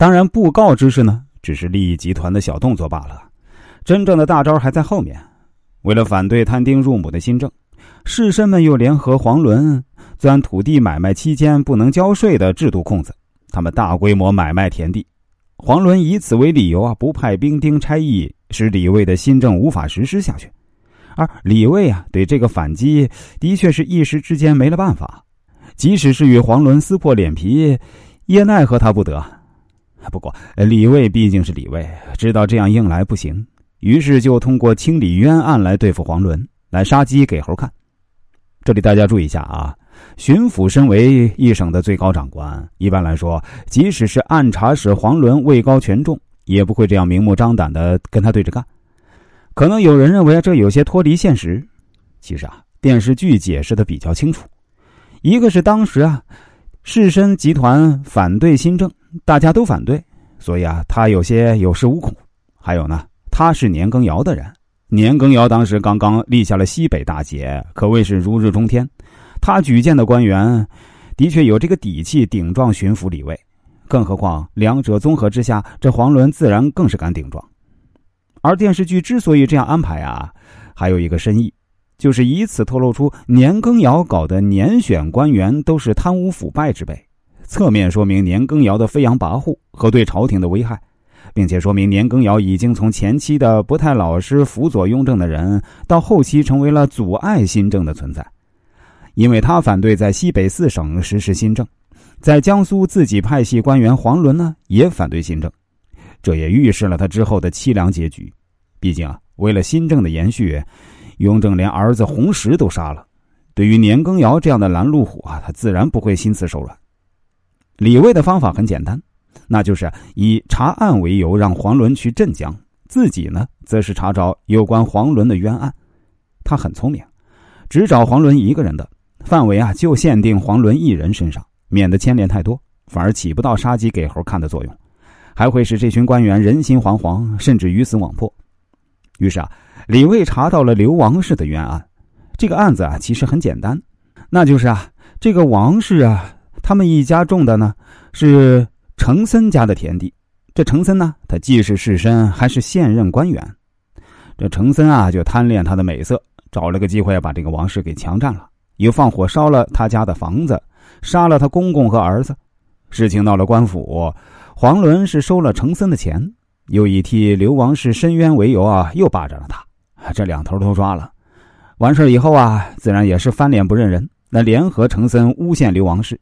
当然，布告之事呢，只是利益集团的小动作罢了，真正的大招还在后面。为了反对摊丁入亩的新政，士绅们又联合黄伦钻土地买卖期间不能交税的制度空子，他们大规模买卖田地。黄伦以此为理由啊，不派兵丁差役，使李卫的新政无法实施下去。而李卫啊，对这个反击的确是一时之间没了办法，即使是与黄伦撕破脸皮，也奈何他不得。不过李卫毕竟是李卫，知道这样硬来不行。于是就通过清理冤案来对付黄伦，来杀鸡给猴看。这里大家注意一下啊，巡抚身为一省的最高长官，一般来说，即使是按察使黄伦位高权重，也不会这样明目张胆的跟他对着干。可能有人认为这有些脱离现实，其实啊，电视剧解释的比较清楚。一个是当时啊，士绅集团反对新政，大家都反对，所以啊，他有些有恃无恐。还有呢。他是年羹尧的人，年羹尧当时刚刚立下了西北大捷，可谓是如日中天。他举荐的官员，的确有这个底气顶撞巡抚李卫。更何况两者综合之下，这黄伦自然更是敢顶撞。而电视剧之所以这样安排啊，还有一个深意，就是以此透露出年羹尧搞的年选官员都是贪污腐败之辈，侧面说明年羹尧的飞扬跋扈和对朝廷的危害。并且说明年羹尧已经从前期的不太老实、辅佐雍正的人，到后期成为了阻碍新政的存在，因为他反对在西北四省实施新政，在江苏自己派系官员黄伦呢也反对新政，这也预示了他之后的凄凉结局。毕竟啊，为了新政的延续，雍正连儿子弘时都杀了，对于年羹尧这样的拦路虎啊，他自然不会心慈手软。李卫的方法很简单。那就是以查案为由让黄伦去镇江，自己呢则是查找有关黄伦的冤案。他很聪明，只找黄伦一个人的范围啊，就限定黄伦一人身上，免得牵连太多，反而起不到杀鸡给猴看的作用，还会使这群官员人心惶惶，甚至鱼死网破。于是啊，李卫查到了刘王氏的冤案。这个案子啊，其实很简单，那就是啊，这个王氏啊，他们一家种的呢是。程森家的田地，这程森呢，他既是士绅，还是现任官员。这程森啊，就贪恋他的美色，找了个机会把这个王氏给强占了，又放火烧了他家的房子，杀了他公公和儿子。事情到了官府，黄伦是收了程森的钱，又以替刘王氏申冤为由啊，又霸占了他。这两头都抓了。完事以后啊，自然也是翻脸不认人，那联合程森诬陷刘王氏。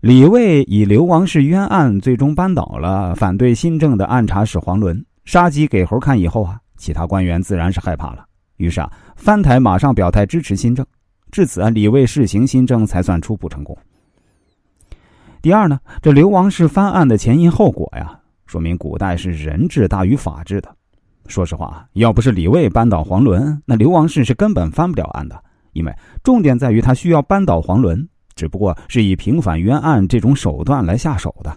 李卫以刘王氏冤案最终扳倒了反对新政的按察使黄伦，杀鸡给猴看以后啊，其他官员自然是害怕了，于是啊藩台马上表态支持新政，至此啊李卫试行新政才算初步成功。第二呢，这刘王氏翻案的前因后果呀，说明古代是人治大于法治的。说实话，要不是李卫扳倒黄伦，那刘王氏是根本翻不了案的，因为重点在于他需要扳倒黄伦。只不过是以平反冤案这种手段来下手的。